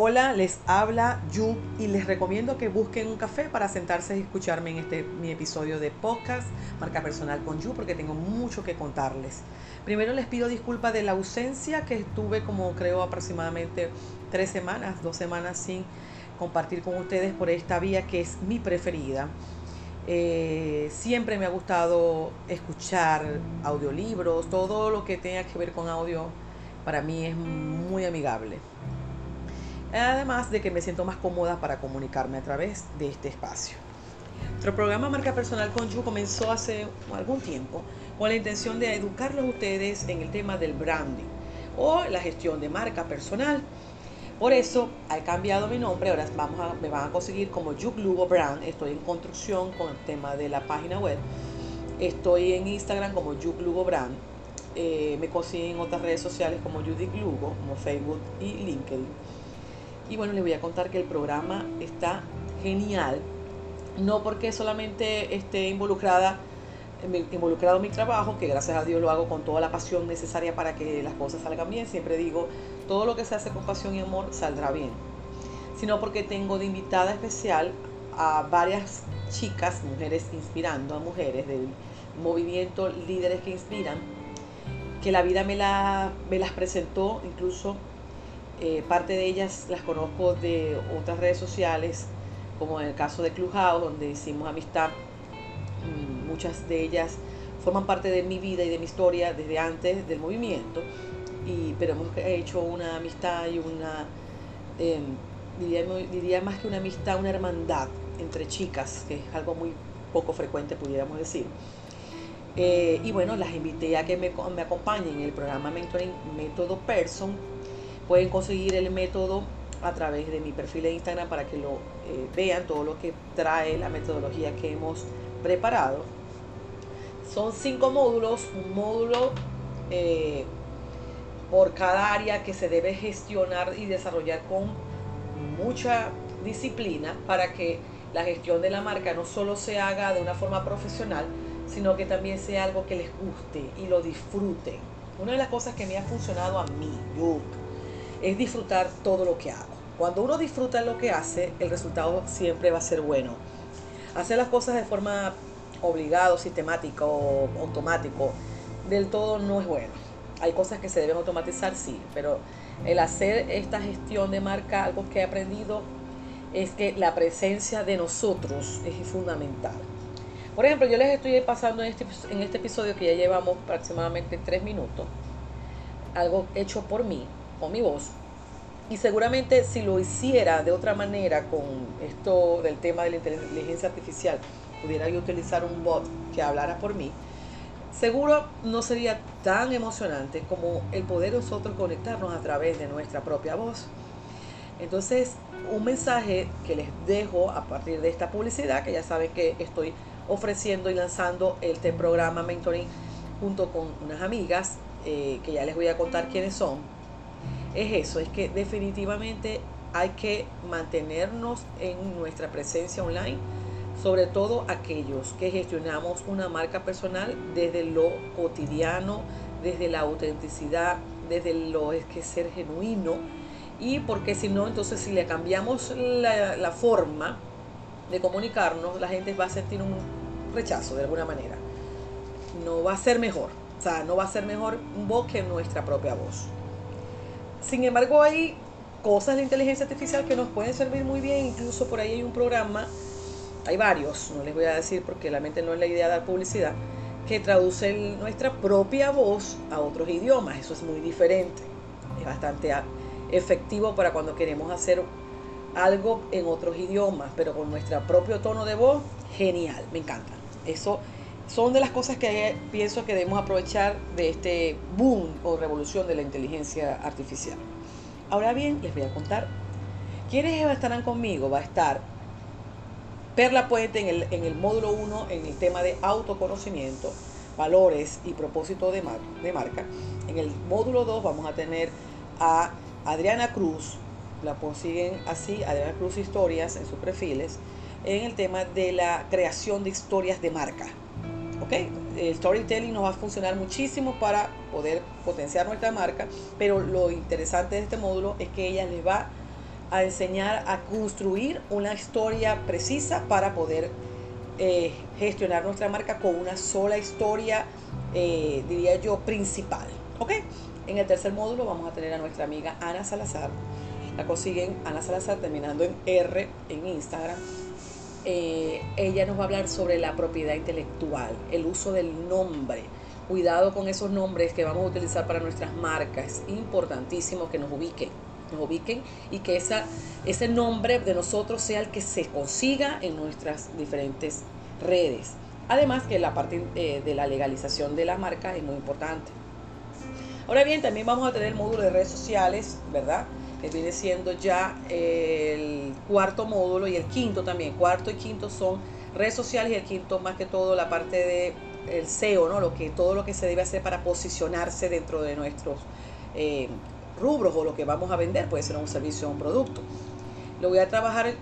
Hola, les habla Yu y les recomiendo que busquen un café para sentarse y escucharme en este mi episodio de podcast Marca Personal con Yu porque tengo mucho que contarles. Primero les pido disculpas de la ausencia que estuve como creo aproximadamente tres semanas, dos semanas sin compartir con ustedes por esta vía que es mi preferida. Eh, siempre me ha gustado escuchar audiolibros, todo lo que tenga que ver con audio para mí es muy amigable. Además de que me siento más cómoda para comunicarme a través de este espacio. Nuestro programa Marca Personal con Yu comenzó hace algún tiempo con la intención de educarlos a ustedes en el tema del branding o la gestión de marca personal. Por eso he cambiado mi nombre, ahora me van a conseguir como Yuk Lugo Brand, estoy en construcción con el tema de la página web, estoy en Instagram como Yuk Lugo Brand, eh, me consiguen en otras redes sociales como Judith Lugo, como Facebook y LinkedIn y bueno, les voy a contar que el programa está genial. No porque solamente esté involucrada, involucrado en mi trabajo, que gracias a Dios lo hago con toda la pasión necesaria para que las cosas salgan bien. Siempre digo, todo lo que se hace con pasión y amor saldrá bien. Sino porque tengo de invitada especial a varias chicas, mujeres inspirando a mujeres del movimiento Líderes que Inspiran, que la vida me, la, me las presentó incluso eh, parte de ellas las conozco de otras redes sociales, como en el caso de Clubhouse, donde hicimos amistad. Mm, muchas de ellas forman parte de mi vida y de mi historia desde antes del movimiento, y, pero hemos hecho una amistad y una, em, diría, más que una amistad, una hermandad entre chicas, que es algo muy poco frecuente, pudiéramos decir. Eh, y bueno, las invité a que me, me acompañen en el programa Mentoring Método Person, Pueden conseguir el método a través de mi perfil de Instagram para que lo eh, vean, todo lo que trae la metodología que hemos preparado. Son cinco módulos, un módulo eh, por cada área que se debe gestionar y desarrollar con mucha disciplina para que la gestión de la marca no solo se haga de una forma profesional, sino que también sea algo que les guste y lo disfruten. Una de las cosas que me ha funcionado a mí, yo es disfrutar todo lo que hago. Cuando uno disfruta lo que hace, el resultado siempre va a ser bueno. Hacer las cosas de forma obligado, sistemática o automático, del todo no es bueno. Hay cosas que se deben automatizar, sí, pero el hacer esta gestión de marca, algo que he aprendido, es que la presencia de nosotros es fundamental. Por ejemplo, yo les estoy pasando en este, en este episodio que ya llevamos aproximadamente tres minutos, algo hecho por mí, con mi voz. Y seguramente si lo hiciera de otra manera con esto del tema de la inteligencia artificial, pudiera yo utilizar un bot que hablara por mí, seguro no sería tan emocionante como el poder nosotros conectarnos a través de nuestra propia voz. Entonces, un mensaje que les dejo a partir de esta publicidad, que ya saben que estoy ofreciendo y lanzando este programa Mentoring junto con unas amigas, eh, que ya les voy a contar quiénes son, es eso, es que definitivamente hay que mantenernos en nuestra presencia online, sobre todo aquellos que gestionamos una marca personal desde lo cotidiano, desde la autenticidad, desde lo es que ser genuino, y porque si no, entonces si le cambiamos la, la forma de comunicarnos, la gente va a sentir un rechazo de alguna manera. No va a ser mejor, o sea, no va a ser mejor voz que nuestra propia voz. Sin embargo, hay cosas de inteligencia artificial que nos pueden servir muy bien. Incluso por ahí hay un programa, hay varios, no les voy a decir porque la mente no es la idea de dar publicidad, que traduce nuestra propia voz a otros idiomas. Eso es muy diferente. Es bastante efectivo para cuando queremos hacer algo en otros idiomas, pero con nuestro propio tono de voz, genial, me encanta. Eso son de las cosas que pienso que debemos aprovechar de este boom o revolución de la inteligencia artificial. Ahora bien, les voy a contar quiénes estarán conmigo. Va a estar Perla Puente en el, en el módulo 1 en el tema de autoconocimiento, valores y propósito de, de marca. En el módulo 2 vamos a tener a Adriana Cruz, la consiguen así, Adriana Cruz Historias en sus perfiles, en el tema de la creación de historias de marca. El storytelling nos va a funcionar muchísimo para poder potenciar nuestra marca, pero lo interesante de este módulo es que ella les va a enseñar a construir una historia precisa para poder eh, gestionar nuestra marca con una sola historia, eh, diría yo, principal. ¿Ok? En el tercer módulo vamos a tener a nuestra amiga Ana Salazar. La consiguen Ana Salazar terminando en R en Instagram. Eh, ella nos va a hablar sobre la propiedad intelectual, el uso del nombre. Cuidado con esos nombres que vamos a utilizar para nuestras marcas. Importantísimo que nos ubiquen nos ubiquen y que ese nombre de nosotros sea el que se consiga en nuestras diferentes redes. Además que la parte eh, de la legalización de la marca es muy importante. Ahora bien, también vamos a tener el módulo de redes sociales, ¿verdad? Que viene siendo ya el cuarto módulo y el quinto también. Cuarto y quinto son redes sociales y el quinto más que todo la parte de el SEO, ¿no? Lo que, todo lo que se debe hacer para posicionarse dentro de nuestros eh, rubros o lo que vamos a vender, puede ser un servicio o un producto. Lo voy a trabajar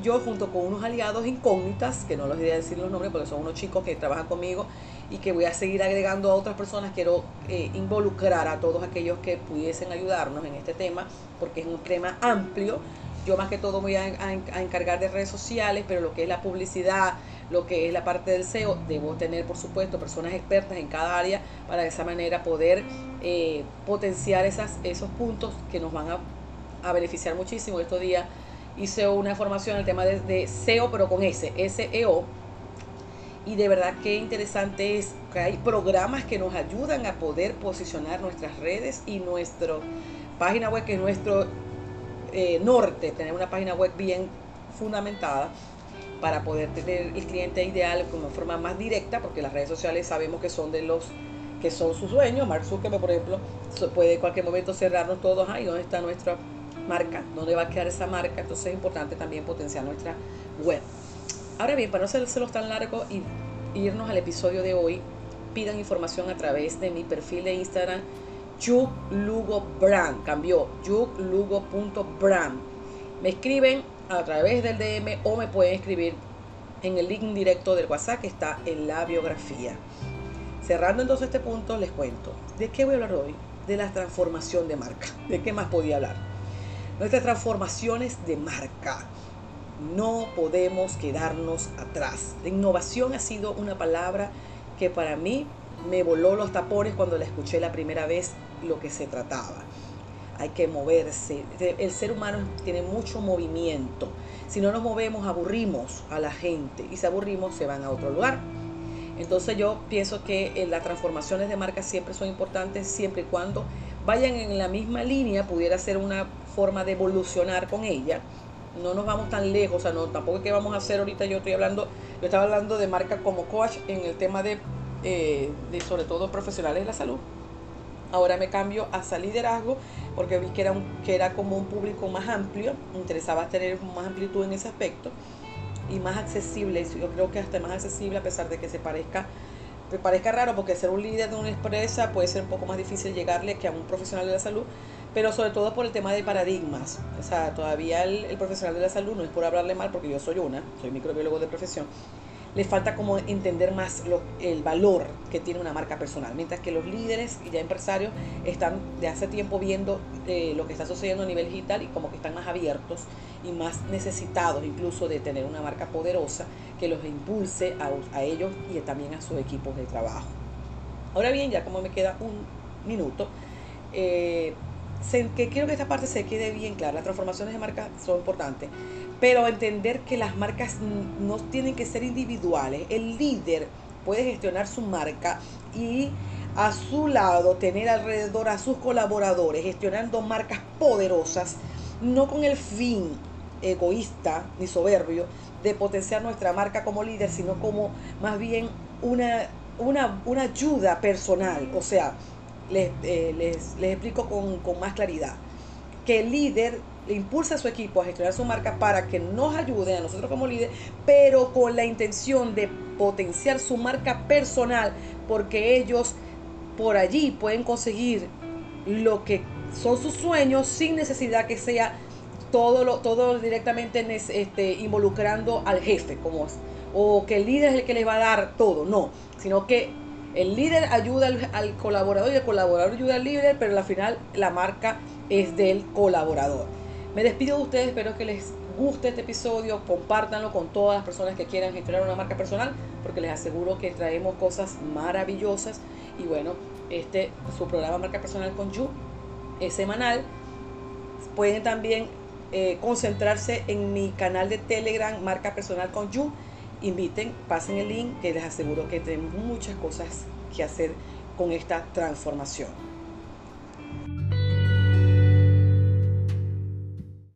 yo junto con unos aliados incógnitas, que no les voy a decir los nombres porque son unos chicos que trabajan conmigo y que voy a seguir agregando a otras personas. Quiero eh, involucrar a todos aquellos que pudiesen ayudarnos en este tema, porque es un tema amplio. Yo más que todo voy a, encargar de redes sociales, pero lo que es la publicidad, lo que es la parte del SEO, debo tener, por supuesto, personas expertas en cada área para de esa manera poder eh, potenciar esas, esos puntos que nos van a, a beneficiar muchísimo. Estos días hice una formación en el tema de, SEO, pero con S, SEO. Y de verdad que interesante es que hay programas que nos ayudan a poder posicionar nuestras redes y nuestra página web, que es nuestro eh, norte, tener una página web bien fundamentada para poder tener el cliente ideal de una forma más directa, porque las redes sociales sabemos que son de los que son sus dueños. Mark Zuckerberg, por ejemplo, puede en cualquier momento cerrarnos todos ahí, ¿dónde está nuestra marca, dónde va a quedar esa marca. Entonces es importante también potenciar nuestra web. Ahora bien, para no hacerlos tan largo y irnos al episodio de hoy, pidan información a través de mi perfil de Instagram, Brand. Cambió, yuglugo.brand. Me escriben a través del DM o me pueden escribir en el link directo del WhatsApp que está en la biografía. Cerrando entonces este punto, les cuento. ¿De qué voy a hablar hoy? De la transformación de marca. ¿De qué más podía hablar? Nuestras transformaciones de marca. No podemos quedarnos atrás. La innovación ha sido una palabra que para mí me voló los tapones cuando la escuché la primera vez lo que se trataba. Hay que moverse. El ser humano tiene mucho movimiento. Si no nos movemos, aburrimos a la gente. Y si aburrimos, se van a otro lugar. Entonces yo pienso que eh, las transformaciones de marca siempre son importantes, siempre y cuando vayan en la misma línea, pudiera ser una forma de evolucionar con ella. No nos vamos tan lejos, o sea, no, tampoco es que vamos a hacer ahorita, yo estoy hablando, yo estaba hablando de marca como coach en el tema de, eh, de sobre todo profesionales de la salud. Ahora me cambio a liderazgo porque vi que era, un, que era como un público más amplio, me interesaba tener más amplitud en ese aspecto y más accesible. Yo creo que hasta más accesible a pesar de que se parezca me parezca raro porque ser un líder de una empresa puede ser un poco más difícil llegarle que a un profesional de la salud, pero sobre todo por el tema de paradigmas. O sea, todavía el, profesional de la salud, no es por hablarle mal porque yo soy una, soy microbiólogo de profesión, le falta como entender más el valor que tiene una marca personal, mientras que los líderes y ya empresarios están de hace tiempo viendo eh, lo que está sucediendo a nivel digital y como que están más abiertos y más necesitados incluso de tener una marca poderosa que los impulse a, ellos y también a sus equipos de trabajo. Ahora bien, ya como me queda un minuto, eh, que quiero que esta parte se quede bien clara. Las transformaciones de marca son importantes, pero entender que las marcas no tienen que ser individuales. El líder puede gestionar su marca y a su lado tener alrededor a sus colaboradores gestionando marcas poderosas, no con el fin egoísta ni soberbio de potenciar nuestra marca como líder, sino como más bien una, una, una ayuda personal. O sea, eh, les, les, explico con, con, más claridad. Que el líder le impulsa a su equipo a gestionar su marca para que nos ayude a nosotros como líder, pero con la intención de potenciar su marca personal, porque ellos por allí pueden conseguir lo que son sus sueños sin necesidad que sea todo, lo, todo directamente este, involucrando al jefe, como, o que el líder es el que les va a dar todo, no, sino que el líder ayuda al, colaborador y el colaborador ayuda al líder, pero al final la marca es del colaborador. Me despido de ustedes, espero que les guste este episodio, compártanlo con todas las personas que quieran gestionar una marca personal, porque les aseguro que traemos cosas maravillosas. Y bueno, este su programa Marca Personal con You es semanal. Pueden también eh, concentrarse en mi canal de Telegram Marca Personal con You. Inviten, pasen el link, que les aseguro que tenemos muchas cosas que hacer con esta transformación.